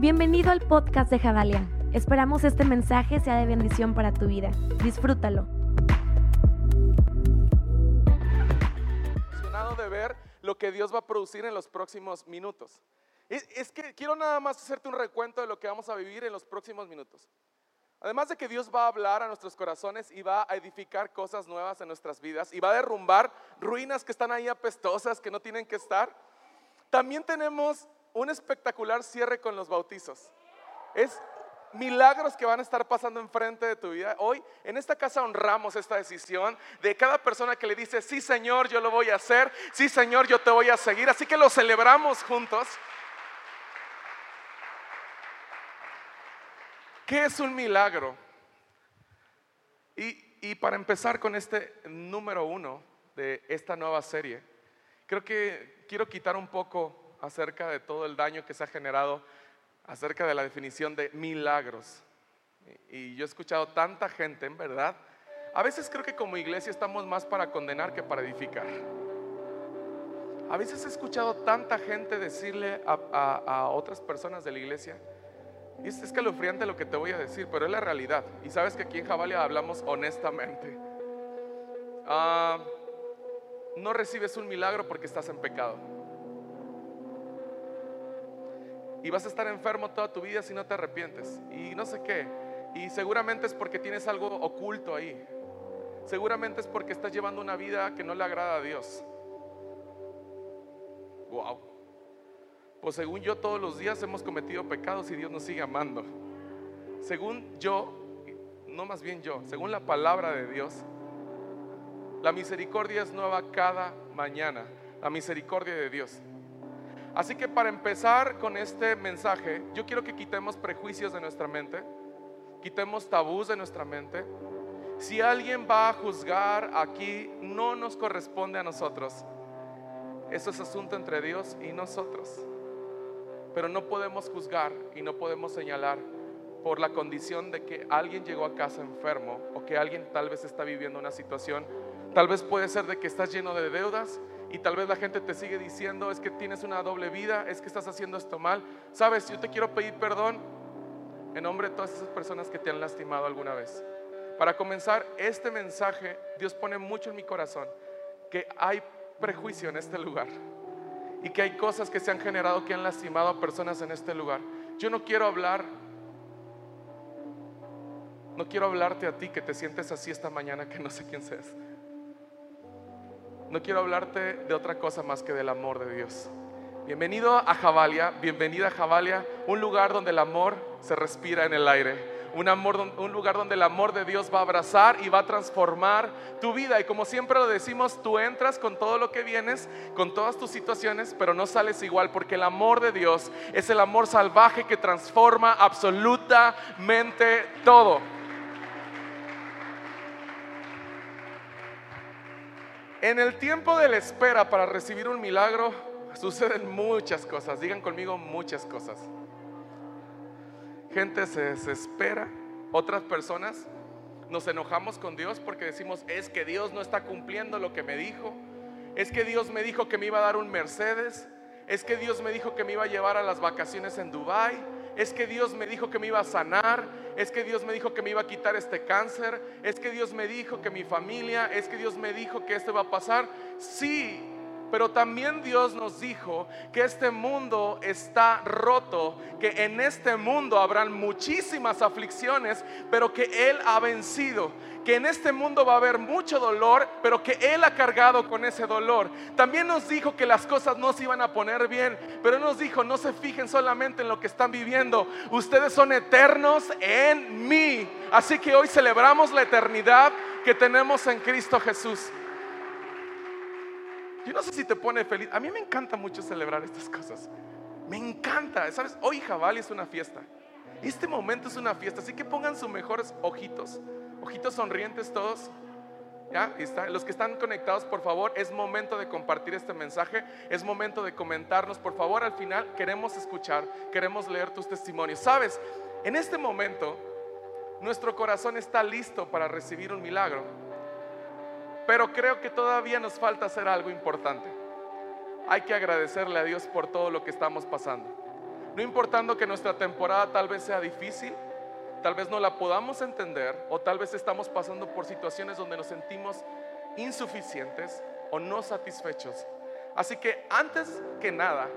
Bienvenido al podcast de Javalia. Esperamos este mensaje sea de bendición para tu vida. Disfrútalo. Emocionado de ver lo que Dios va a producir en los próximos minutos. Es, es que quiero nada más hacerte un recuento de lo que vamos a vivir en los próximos minutos. Además de que Dios va a hablar a nuestros corazones y va a edificar cosas nuevas en nuestras vidas y va a derrumbar ruinas que están ahí apestosas, que no tienen que estar, también tenemos un espectacular cierre con los bautizos. Es milagros que van a estar pasando enfrente de tu vida. Hoy en esta casa honramos esta decisión de cada persona que le dice, sí Señor, yo lo voy a hacer, sí Señor, yo te voy a seguir. Así que lo celebramos juntos. ¿Qué es un milagro? Y, para empezar con este número uno de esta nueva serie, creo que quiero quitar un poco acerca de todo el daño que se ha generado acerca de la definición de milagros. Y yo he escuchado tanta gente, en verdad, a veces creo que como iglesia estamos más para condenar que para edificar. A veces he escuchado tanta gente decirle a, a, otras personas de la iglesia, y es escalofriante lo que te voy a decir, pero es la realidad. Y sabes que aquí en Javalia hablamos honestamente. Ah, no recibes un milagro porque estás en pecado. Y vas a estar enfermo toda tu vida si no te arrepientes. Y no sé qué. Y seguramente es porque tienes algo oculto ahí. Seguramente es porque estás llevando una vida que no le agrada a Dios. Wow. Pues según yo todos los días hemos cometido pecados y Dios nos sigue amando. Según yo, no más bien yo, según la palabra de Dios, la misericordia es nueva cada mañana. La misericordia de Dios. Así que para empezar con este mensaje, yo quiero que quitemos prejuicios de nuestra mente, quitemos tabús de nuestra mente. Si alguien va a juzgar aquí, no nos corresponde a nosotros. Eso es asunto entre Dios y nosotros. Pero no podemos juzgar y no podemos señalar por la condición de que alguien llegó a casa enfermo o que alguien tal vez está viviendo una situación. Tal vez puede ser de que estás lleno de deudas y tal vez la gente te sigue diciendo es que tienes una doble vida, es que estás haciendo esto mal. Sabes, yo te quiero pedir perdón en nombre de todas esas personas que te han lastimado alguna vez. Para comenzar este mensaje, Dios pone mucho en mi corazón que hay prejuicio en este lugar y que hay cosas que se han generado que han lastimado a personas en este lugar. Yo no quiero hablar, no quiero hablarte a ti que te sientes así esta mañana que no sé quién seas. No quiero hablarte de otra cosa más que del amor de Dios. Bienvenido a Javalia, bienvenida a Javalia, un lugar donde el amor se respira en el aire. Un, amor, un lugar donde el amor de Dios va a abrazar y va a transformar tu vida. Y como siempre lo decimos, tú entras con todo lo que vienes, con todas tus situaciones, pero no sales igual, porque el amor de Dios es el amor salvaje que transforma absolutamente todo. En el tiempo de la espera para recibir un milagro suceden muchas cosas. Digan conmigo muchas cosas. Gente se desespera. Otras personas nos enojamos con Dios porque decimos, es que Dios no está cumpliendo lo que me dijo. Es que Dios me dijo que me iba a dar un Mercedes. Es que Dios me dijo que me iba a llevar a las vacaciones en Dubai es que Dios me dijo que me iba a sanar, es que Dios me dijo que me iba a quitar este cáncer, es que Dios me dijo que mi familia, es que Dios me dijo que esto va a pasar. Sí, pero también Dios nos dijo que este mundo está roto, que en este mundo habrán muchísimas aflicciones, pero que Él ha vencido, que en este mundo va a haber mucho dolor, pero que Él ha cargado con ese dolor. También nos dijo que las cosas no se iban a poner bien, pero nos dijo, no se fijen solamente en lo que están viviendo, ustedes son eternos en mí. Así que hoy celebramos la eternidad que tenemos en Cristo Jesús. Yo no sé si te pone feliz. A mí me encanta mucho celebrar estas cosas. Me encanta. ¿Sabes? Hoy Jabali es una fiesta. Este momento es una fiesta. Así que pongan sus mejores ojitos. Ojitos sonrientes todos. ¿Ya? Está. Los que están conectados, por favor, es momento de compartir este mensaje. Es momento de comentarnos. Por favor, al final queremos escuchar, queremos leer tus testimonios. Sabes, en este momento, nuestro corazón está listo para recibir un milagro. Pero creo que todavía nos falta hacer algo importante. Hay que agradecerle a Dios por todo lo que estamos pasando. No importando que nuestra temporada tal vez sea difícil, tal vez no la podamos entender o tal vez estamos pasando por situaciones donde nos sentimos insuficientes o no satisfechos. Así que antes que nada,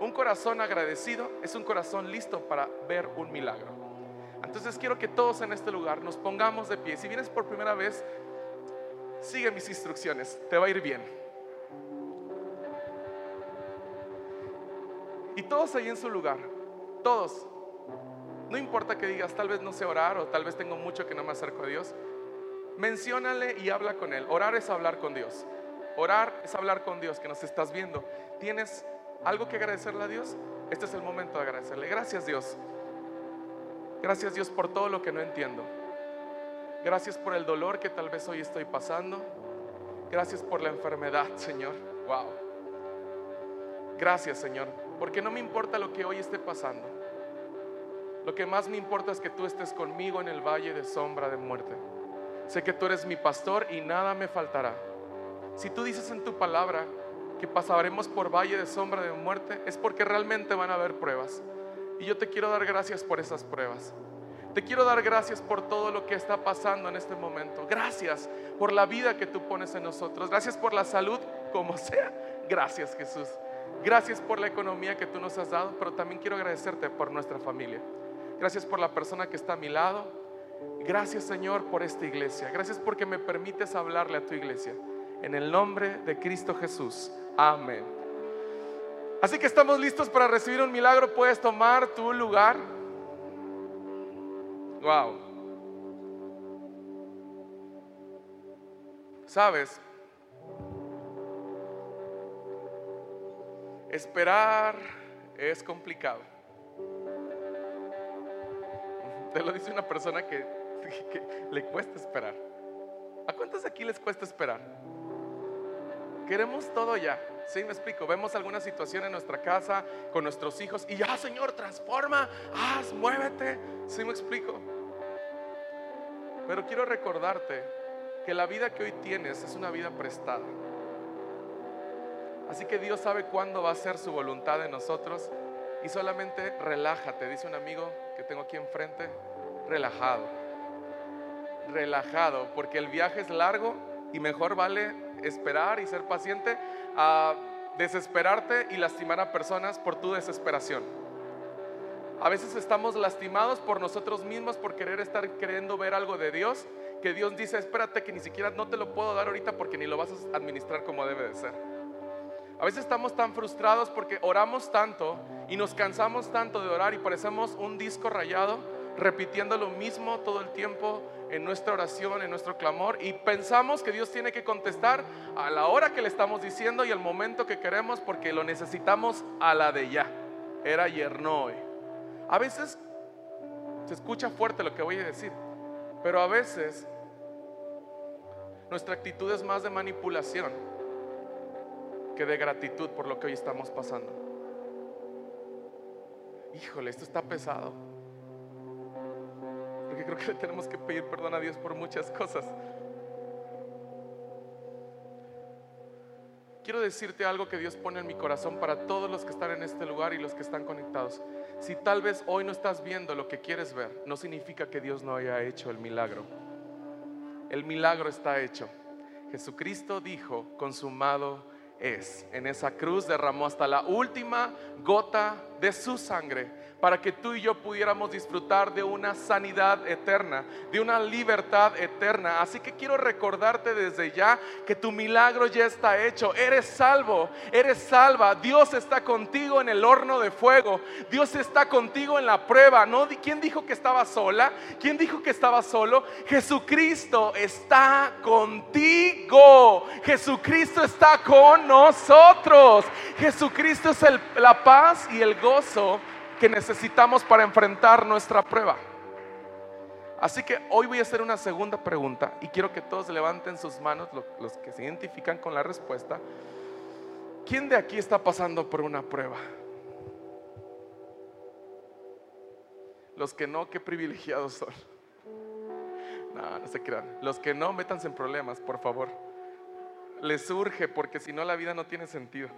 un corazón agradecido es un corazón listo para ver un milagro. Entonces quiero que todos en este lugar nos pongamos de pie. Si vienes por primera vez, sigue mis instrucciones, te va a ir bien. Y todos ahí en su lugar, todos. No importa que digas, tal vez no sé orar o tal vez tengo mucho que no me acerco a Dios. Menciónale y habla con Él. Orar es hablar con Dios. Orar es hablar con Dios que nos estás viendo. ¿Tienes algo que agradecerle a Dios? Este es el momento de agradecerle. Gracias Dios. Gracias Dios por todo lo que no entiendo. Gracias por el dolor que tal vez hoy estoy pasando. Gracias por la enfermedad, Señor. Wow. Gracias, Señor. Porque no me importa lo que hoy esté pasando. Lo que más me importa es que tú estés conmigo en el valle de sombra de muerte. Sé que tú eres mi pastor y nada me faltará. Si tú dices en tu palabra que pasaremos por valle de sombra de muerte, es porque realmente van a haber pruebas. Y yo te quiero dar gracias por esas pruebas. Te quiero dar gracias por todo lo que está pasando en este momento. Gracias por la vida que tú pones en nosotros. Gracias por la salud, como sea. Gracias Jesús. Gracias por la economía que tú nos has dado, pero también quiero agradecerte por nuestra familia. Gracias por la persona que está a mi lado. Gracias Señor por esta iglesia. Gracias porque me permites hablarle a tu iglesia. En el nombre de Cristo Jesús. Amén. Así que estamos listos para recibir un milagro. Puedes tomar tu lugar. Wow. ¿Sabes? Esperar es complicado. Te lo dice una persona que, le cuesta esperar. ¿A cuántos aquí les cuesta esperar? Queremos todo ya. Sí, me explico. Vemos alguna situación en nuestra casa con nuestros hijos y ya, Señor, transforma, haz, muévete. Sí, me explico. Pero quiero recordarte que la vida que hoy tienes es una vida prestada. Así que Dios sabe cuándo va a ser su voluntad en nosotros y solamente relájate, dice un amigo que tengo aquí enfrente, relajado. Relajado, porque el viaje es largo y mejor vale esperar y ser paciente a desesperarte y lastimar a personas por tu desesperación. A veces estamos lastimados por nosotros mismos por querer estar queriendo ver algo de Dios, que Dios dice, espérate que ni siquiera no te lo puedo dar ahorita porque ni lo vas a administrar como debe de ser. A veces estamos tan frustrados porque oramos tanto y nos cansamos tanto de orar y parecemos un disco rayado repitiendo lo mismo todo el tiempo en nuestra oración, en nuestro clamor y pensamos que Dios tiene que contestar a la hora que le estamos diciendo y al momento que queremos porque lo necesitamos a la de ya. Era ayer, no hoy. A veces se escucha fuerte lo que voy a decir, pero a veces nuestra actitud es más de manipulación que de gratitud por lo que hoy estamos pasando. Híjole, esto está pesado creo que le tenemos que pedir perdón a Dios por muchas cosas. Quiero decirte algo que Dios pone en mi corazón para todos los que están en este lugar y los que están conectados. Si tal vez hoy no estás viendo lo que quieres ver, no significa que Dios no haya hecho el milagro. El milagro está hecho. Jesucristo dijo, consumado es. En esa cruz derramó hasta la última gota de su sangre para que tú y yo pudiéramos disfrutar de una sanidad eterna, de una libertad eterna. Así que quiero recordarte desde ya que tu milagro ya está hecho. Eres salvo, eres salva. Dios está contigo en el horno de fuego. Dios está contigo en la prueba. ¿No? ¿Quién dijo que estaba sola? ¿Quién dijo que estaba solo? Jesucristo está contigo. Jesucristo está con nosotros. Jesucristo es la paz y el gozo que necesitamos para enfrentar nuestra prueba. Así que hoy voy a hacer una segunda pregunta y quiero que todos levanten sus manos, los que se identifican con la respuesta. ¿Quién de aquí está pasando por una prueba? Los que no, qué privilegiados son. No, no se crean. Los que no, métanse en problemas, por favor. Les urge porque si no la vida no tiene sentido.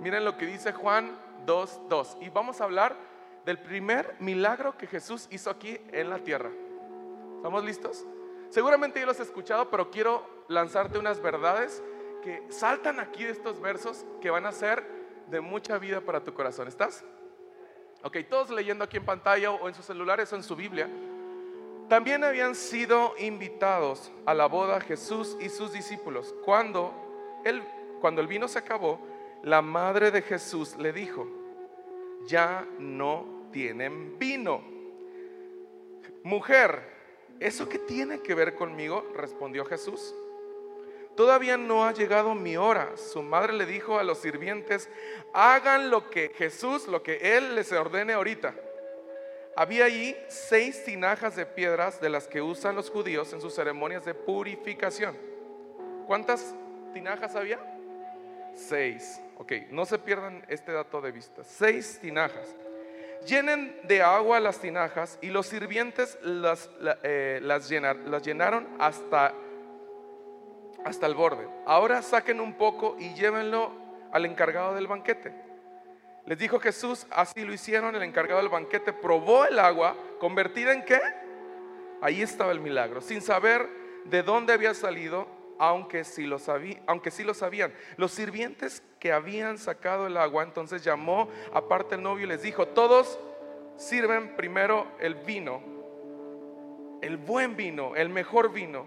Miren lo que dice Juan 2, 2. Y vamos a hablar del primer milagro que Jesús hizo aquí en la tierra. ¿Estamos listos? Seguramente ya los has escuchado, pero quiero lanzarte unas verdades que saltan aquí de estos versos que van a ser de mucha vida para tu corazón. ¿Estás? Ok, todos leyendo aquí en pantalla o en sus celulares o en su Biblia. También habían sido invitados a la boda Jesús y sus discípulos. Cuando el, cuando el vino se acabó, la madre de Jesús le dijo, ya no tienen vino. Mujer, ¿eso qué tiene que ver conmigo? Respondió Jesús. Todavía no ha llegado mi hora. Su madre le dijo a los sirvientes, hagan lo que Jesús, lo que Él les ordene ahorita. Había allí seis tinajas de piedras de las que usan los judíos en sus ceremonias de purificación. ¿Cuántas tinajas había? Seis. Ok, no se pierdan este dato de vista. Seis tinajas. Llenen de agua las tinajas y los sirvientes las, eh, las, llenaron hasta, hasta el borde. Ahora saquen un poco y llévenlo al encargado del banquete. Les dijo Jesús, así lo hicieron, el encargado del banquete probó el agua, convertida en qué? Ahí estaba el milagro, sin saber de dónde había salido, aunque sí lo, aunque sí lo sabían. Los sirvientes que habían sacado el agua, entonces llamó aparte el novio y les dijo, todos sirven primero el vino, el buen vino, el mejor vino,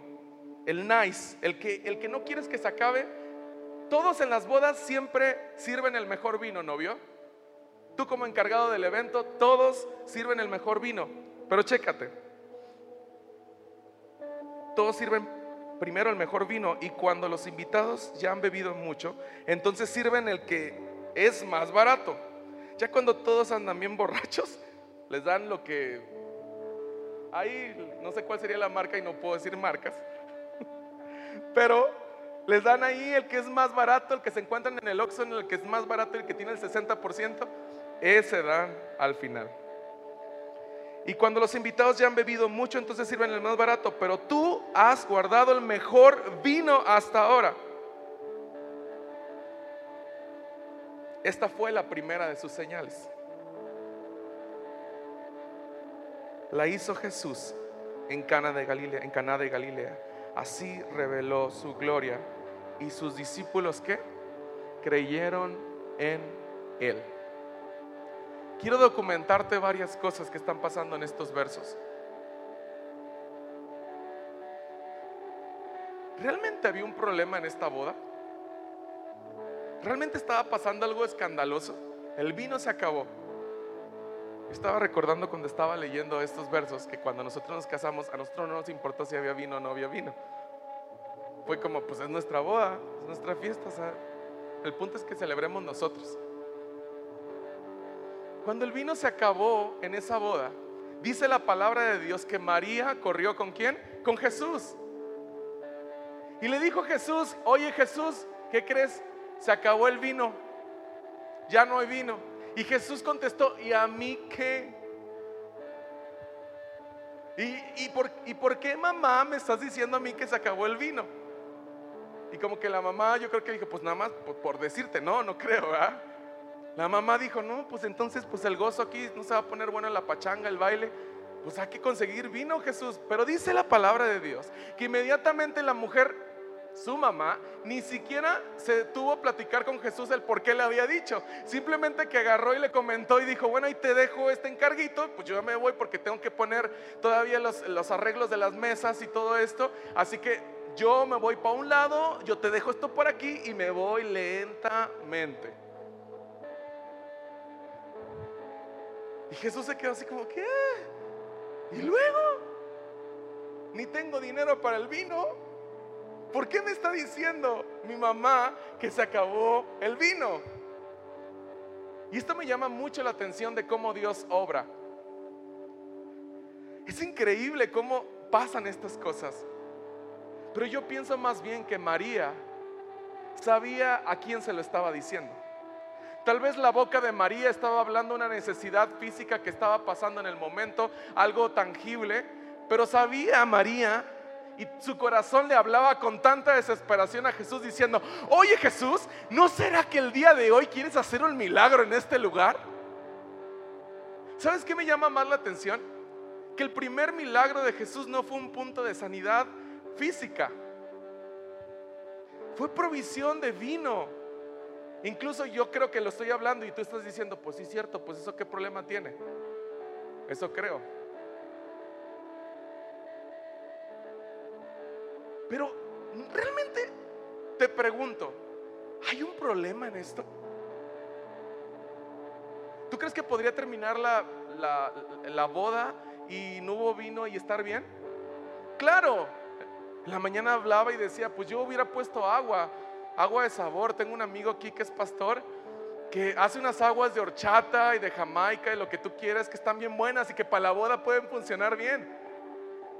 el nice, el que, el que no quieres que se acabe. Todos en las bodas siempre sirven el mejor vino, novio. Tú como encargado del evento, todos sirven el mejor vino. Pero chécate. Todos sirven primero el mejor vino y cuando los invitados ya han bebido mucho, entonces sirven el que es más barato. Ya cuando todos andan bien borrachos, les dan lo que... Ahí no sé cuál sería la marca y no puedo decir marcas. Pero les dan ahí el que es más barato, el que se encuentran en el Oxxo, el que es más barato, el que tiene el 60% ese dan al final. Y cuando los invitados ya han bebido mucho, entonces sirven el más barato, pero tú has guardado el mejor vino hasta ahora. Esta fue la primera de sus señales. La hizo Jesús en Cana de Galilea. Así reveló su gloria y sus discípulos creyeron en él quiero documentarte varias cosas que están pasando en estos versos. ¿Realmente había un problema en esta boda? ¿Realmente estaba pasando algo escandaloso? El vino se acabó. Estaba recordando cuando estaba leyendo estos versos que cuando nosotros nos casamos, a nosotros no nos importó si había vino o no había vino. Fue como, pues es nuestra boda, es nuestra fiesta. el punto es que celebremos nosotros. Cuando el vino se acabó en esa boda, dice la palabra de Dios que María corrió con quién? Con Jesús. Y le dijo Jesús, oye Jesús, ¿qué crees? Se acabó el vino. Ya no hay vino. Y Jesús contestó, ¿y a mí qué? ¿Y, por, ¿Y por qué mamá me estás diciendo a mí que se acabó el vino? Y como que la mamá yo creo que dijo, pues nada más por, por decirte, no, no creo, ¿verdad? La mamá dijo, no, pues entonces pues el gozo aquí no se va a poner bueno la pachanga, el baile. Pues hay que conseguir vino, Jesús. Pero dice la palabra de Dios que inmediatamente la mujer, su mamá, ni siquiera se tuvo a platicar con Jesús el por qué le había dicho. Simplemente que agarró y le comentó y dijo, bueno, y te dejo este encarguito, pues yo me voy porque tengo que poner todavía los, los arreglos de las mesas y todo esto. Así que yo me voy para un lado, yo te dejo esto por aquí y me voy lentamente. Y Jesús se quedó así como, ¿qué? ¿Y luego? Ni tengo dinero para el vino. ¿Por qué me está diciendo mi mamá que se acabó el vino? Y esto me llama mucho la atención de cómo Dios obra. Es increíble cómo pasan estas cosas. Pero yo pienso más bien que María sabía a quién se lo estaba diciendo. Tal vez la boca de María estaba hablando una necesidad física que estaba pasando en el momento, algo tangible, pero sabía María Y su corazón le hablaba con tanta desesperación a Jesús diciendo, oye Jesús, ¿no será que el día de hoy quieres hacer un milagro en este lugar? ¿Sabes qué me llama más la atención? Que el primer milagro de Jesús no fue un punto de sanidad física, fue provisión de vino. Incluso yo creo que lo estoy hablando y tú estás diciendo, pues sí es cierto, pues eso qué problema tiene. Eso creo. Pero realmente te pregunto, ¿hay un problema en esto? ¿Tú crees que podría terminar la, la, boda y no hubo vino y estar bien? Claro, la mañana hablaba y decía, pues yo hubiera puesto agua, agua de sabor. Tengo un amigo aquí que es pastor que hace unas aguas de horchata y de jamaica y lo que tú quieras que están bien buenas y que para la boda pueden funcionar bien.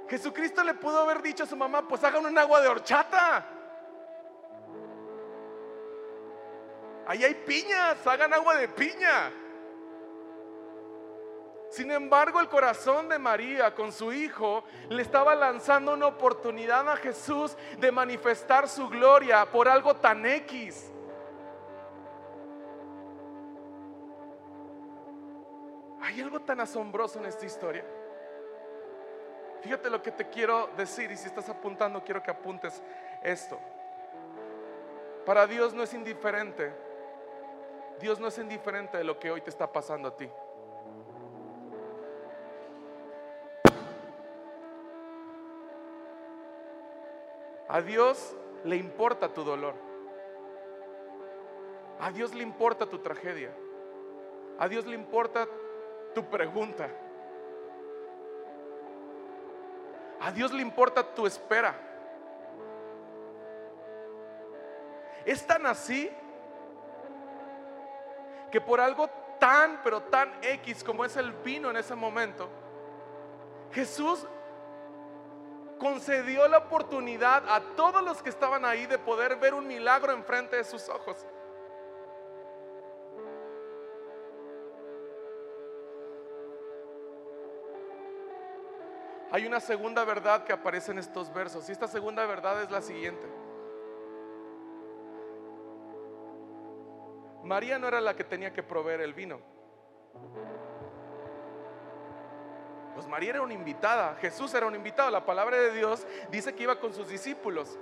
Jesucristo le pudo haber dicho a su mamá, pues hagan un agua de horchata. Ahí hay piñas, hagan agua de piña. Sin embargo, el corazón de María con su hijo le estaba lanzando una oportunidad a Jesús de manifestar su gloria por algo tan X. Hay algo tan asombroso en esta historia. Fíjate lo que te quiero decir y si estás apuntando quiero que apuntes esto. Para Dios no es indiferente. Dios no es indiferente de lo que hoy te está pasando a ti. A Dios le importa tu dolor. A Dios le importa tu tragedia. A Dios le importa tu pregunta. A Dios le importa tu espera. Es tan así que por algo tan, pero tan X como es el vino en ese momento, Jesús concedió la oportunidad a todos los que estaban ahí de poder ver un milagro enfrente de sus ojos. Hay una segunda verdad que aparece en estos versos y esta segunda verdad es la siguiente. María no era la que tenía que proveer el vino. Pues María era una invitada, Jesús era un invitado. La palabra de Dios dice que iba con sus discípulos.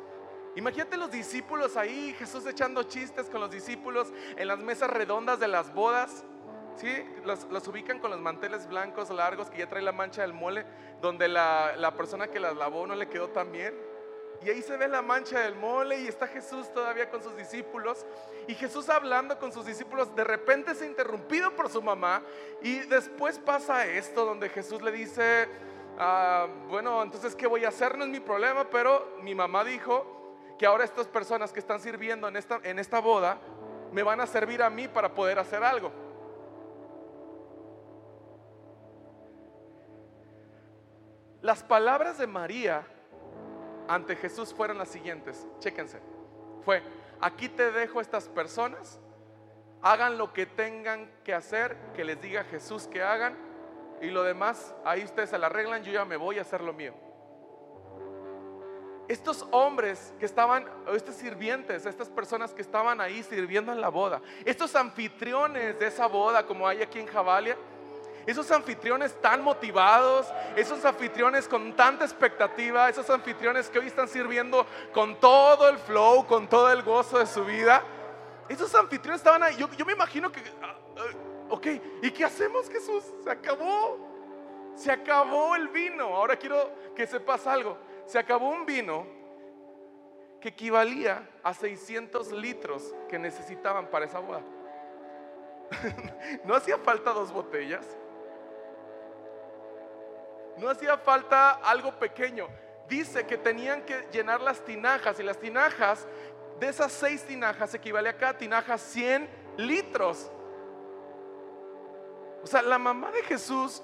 Imagínate los discípulos ahí, Jesús echando chistes con los discípulos en las mesas redondas de las bodas. ¿Sí? Los, ubican con los manteles blancos largos que ya trae la mancha del mole, donde la, la persona que las lavó no le quedó tan bien. Y ahí se ve la mancha del mole y está Jesús todavía con sus discípulos. Y Jesús hablando con sus discípulos, de repente es interrumpido por su mamá. Y después pasa esto donde Jesús le dice, ah, bueno, entonces ¿qué voy a hacer? No es mi problema, pero mi mamá dijo que ahora estas personas que están sirviendo en esta, en esta boda me van a servir a mí para poder hacer algo. Las palabras de María ante Jesús fueron las siguientes. Chéquense. Fue, aquí te dejo estas personas, hagan lo que tengan que hacer, que les diga Jesús que hagan, y lo demás, ahí ustedes se la arreglan, yo ya me voy a hacer lo mío. Estos hombres que estaban, estos sirvientes, estas personas que estaban ahí sirviendo en la boda, estos anfitriones de esa boda, como hay aquí en Javalia, esos anfitriones tan motivados, esos anfitriones con tanta expectativa, esos anfitriones que hoy están sirviendo con todo el flow, con todo el gozo de su vida. Esos anfitriones estaban ahí. Yo, me imagino que, ah, ah, ok, ¿y qué hacemos Jesús? Se acabó. Se acabó el vino. Ahora quiero que sepas algo. Se acabó un vino que equivalía a 600 litros que necesitaban para esa boda. no hacía falta dos botellas. No hacía falta algo pequeño. Dice que tenían que llenar las tinajas y las tinajas, de esas seis tinajas, equivale a cada tinaja 100 litros. O sea, la mamá de Jesús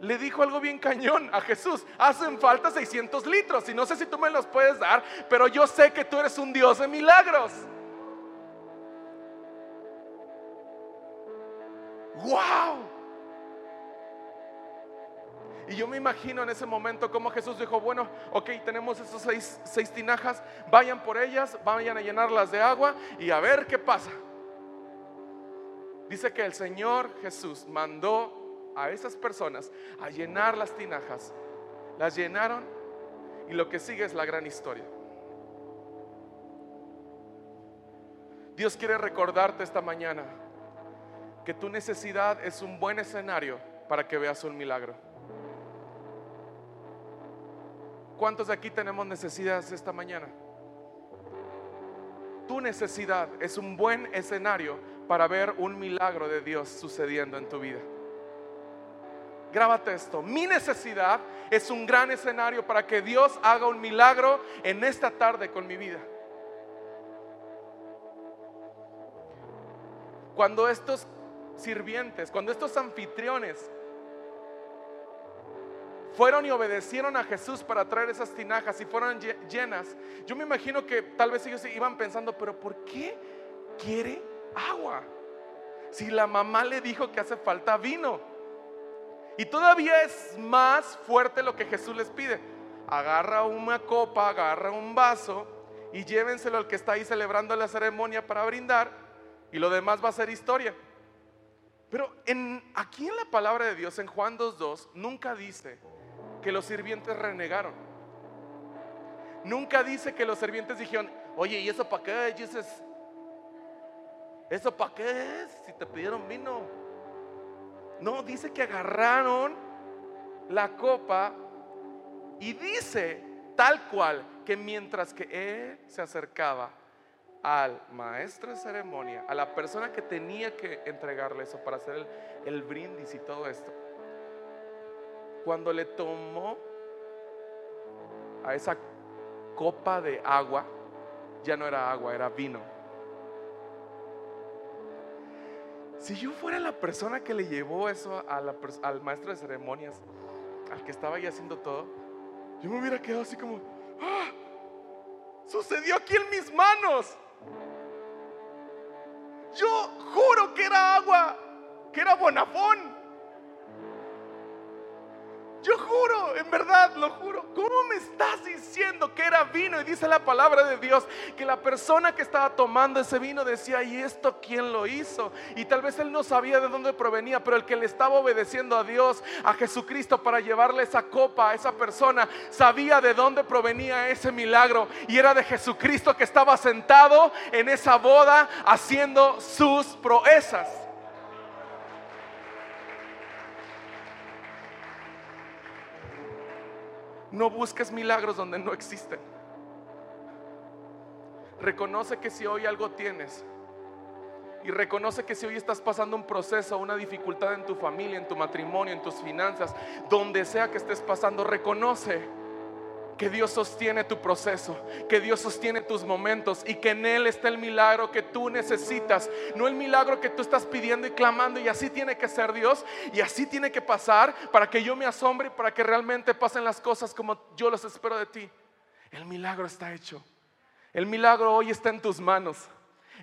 le dijo algo bien cañón a Jesús. Hacen falta 600 litros y no sé si tú me los puedes dar, pero yo sé que tú eres un Dios de milagros. ¡Wow! Y yo me imagino en ese momento como Jesús dijo, bueno, ok, tenemos esos seis, seis tinajas, vayan por ellas, vayan a llenarlas de agua y a ver qué pasa. Dice que el Señor Jesús mandó a esas personas a llenar las tinajas. Las llenaron y lo que sigue es la gran historia. Dios quiere recordarte esta mañana que tu necesidad es un buen escenario para que veas un milagro. ¿Cuántos de aquí tenemos necesidades esta mañana? Tu necesidad es un buen escenario para ver un milagro de Dios sucediendo en tu vida. Grábate esto. Mi necesidad es un gran escenario para que Dios haga un milagro en esta tarde con mi vida. Cuando estos sirvientes, cuando estos anfitriones fueron y obedecieron a Jesús para traer esas tinajas y fueron llenas, yo me imagino que tal vez ellos iban pensando, pero ¿por qué quiere agua? Si la mamá le dijo que hace falta vino. Y todavía es más fuerte lo que Jesús les pide. Agarra una copa, agarra un vaso y llévenselo al que está ahí celebrando la ceremonia para brindar y lo demás va a ser historia. Pero aquí en la palabra de Dios, en Juan 2.2, nunca dice que los sirvientes renegaron. Nunca dice que los sirvientes dijeron, oye, ¿y eso para qué? dices, ¿eso para qué es? Si te pidieron vino. No, dice que agarraron la copa y dice tal cual que mientras que él se acercaba al maestro de ceremonia, a la persona que tenía que entregarle eso para hacer el brindis y todo esto, cuando le tomó a esa copa de agua, ya no era agua, era vino. Si yo fuera la persona que le llevó eso al maestro de ceremonias, al que estaba ahí haciendo todo, yo me hubiera quedado así como, ¡ah! Sucedió aquí en mis manos. Yo juro que era agua, que era bonafón. Yo juro, en verdad, lo juro. ¿Cómo me estás diciendo que era vino? Y dice la palabra de Dios que la persona que estaba tomando ese vino decía, ¿y esto quién lo hizo? Y tal vez él no sabía de dónde provenía, pero el que le estaba obedeciendo a Dios, a Jesucristo, para llevarle esa copa a esa persona, sabía de dónde provenía ese milagro. Y era de Jesucristo que estaba sentado en esa boda haciendo sus proezas. No busques milagros donde no existen. Reconoce que si hoy algo tienes y reconoce que si hoy estás pasando un proceso, una dificultad en tu familia, en tu matrimonio, en tus finanzas, donde sea que estés pasando, reconoce que Dios sostiene tu proceso, que Dios sostiene tus momentos y que en Él está el milagro que tú necesitas, no el milagro que tú estás pidiendo y clamando y así tiene que ser Dios y así tiene que pasar para que yo me asombre y para que realmente pasen las cosas como yo los espero de ti. El milagro está hecho. El milagro hoy está en tus manos.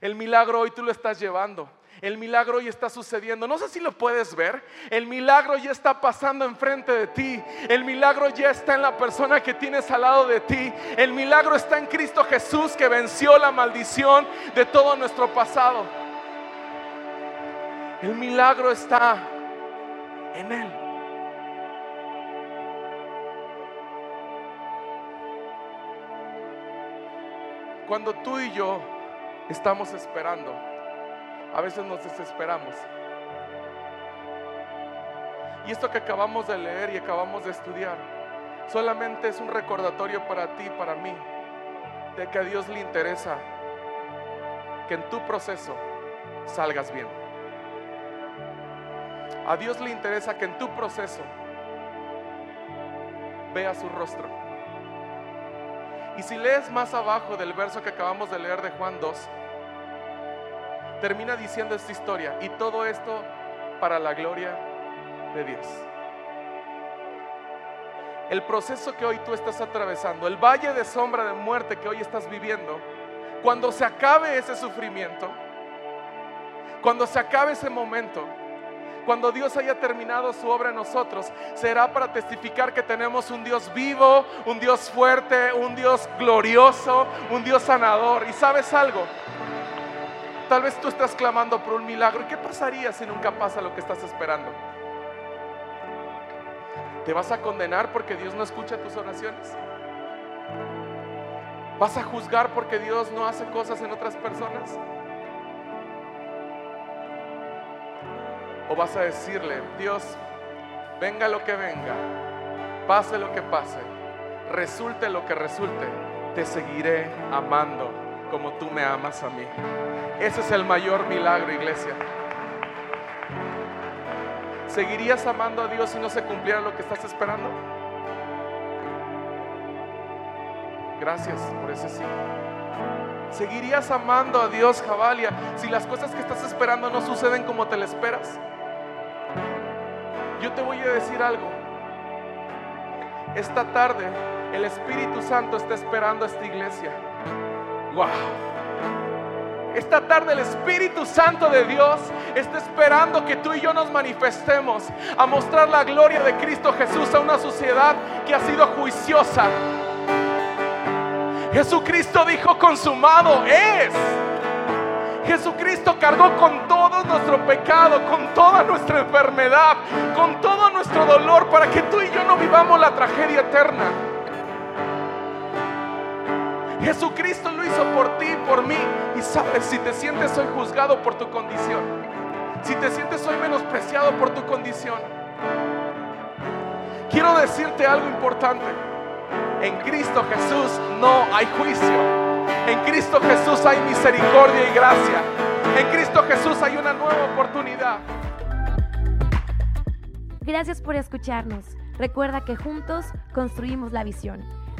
El milagro hoy tú lo estás llevando. El milagro ya está sucediendo. No sé si lo puedes ver. El milagro ya está pasando enfrente de ti. El milagro ya está en la persona que tienes al lado de ti. El milagro está en Cristo Jesús que venció la maldición de todo nuestro pasado. El milagro está en Él. Cuando tú y yo estamos esperando a veces nos desesperamos. Y esto que acabamos de leer y acabamos de estudiar, solamente es un recordatorio para ti, para mí, de que a Dios le interesa que en tu proceso salgas bien. A Dios le interesa que en tu proceso veas su rostro. Y si lees más abajo del verso que acabamos de leer de Juan 2, termina diciendo esta historia y todo esto para la gloria de Dios. El proceso que hoy tú estás atravesando, el valle de sombra de muerte que hoy estás viviendo, cuando se acabe ese sufrimiento, cuando se acabe ese momento, Cuando Dios haya terminado su obra en nosotros, será para testificar que tenemos un Dios vivo, un Dios fuerte, un Dios glorioso, un Dios sanador. ¿Y sabes algo? Tal vez tú estás clamando por un milagro. ¿Y qué pasaría si nunca pasa lo que estás esperando? ¿Te vas a condenar porque Dios no escucha tus oraciones? ¿Vas a juzgar porque Dios no hace cosas en otras personas? ¿O vas a decirle, Dios, venga lo que venga, pase lo que pase, resulte lo que resulte, te seguiré amando como tú me amas a mí? Ese es el mayor milagro, iglesia. ¿Seguirías amando a Dios si no se cumpliera lo que estás esperando? Gracias por ese sí. ¿Seguirías amando a Dios, Jabalia, si las cosas que estás esperando no suceden como te lo esperas? Yo te voy a decir algo. Esta tarde el Espíritu Santo está esperando a esta iglesia. Wow. Esta tarde el Espíritu Santo de Dios está esperando que tú y yo nos manifestemos a mostrar la gloria de Cristo Jesús a una sociedad que ha sido juiciosa. Jesucristo dijo consumado es. Jesucristo cargó con todo nuestro pecado, con toda nuestra enfermedad, con todo nuestro dolor para que tú y yo no vivamos la tragedia eterna. Jesucristo lo hizo por ti y por mí. Y sabes, si te sientes hoy juzgado por tu condición, si te sientes hoy menospreciado por tu condición, quiero decirte algo importante. En Cristo Jesús no hay juicio. En Cristo Jesús hay misericordia y gracia. En Cristo Jesús hay una nueva oportunidad. Gracias por escucharnos. Recuerda que juntos construimos la visión.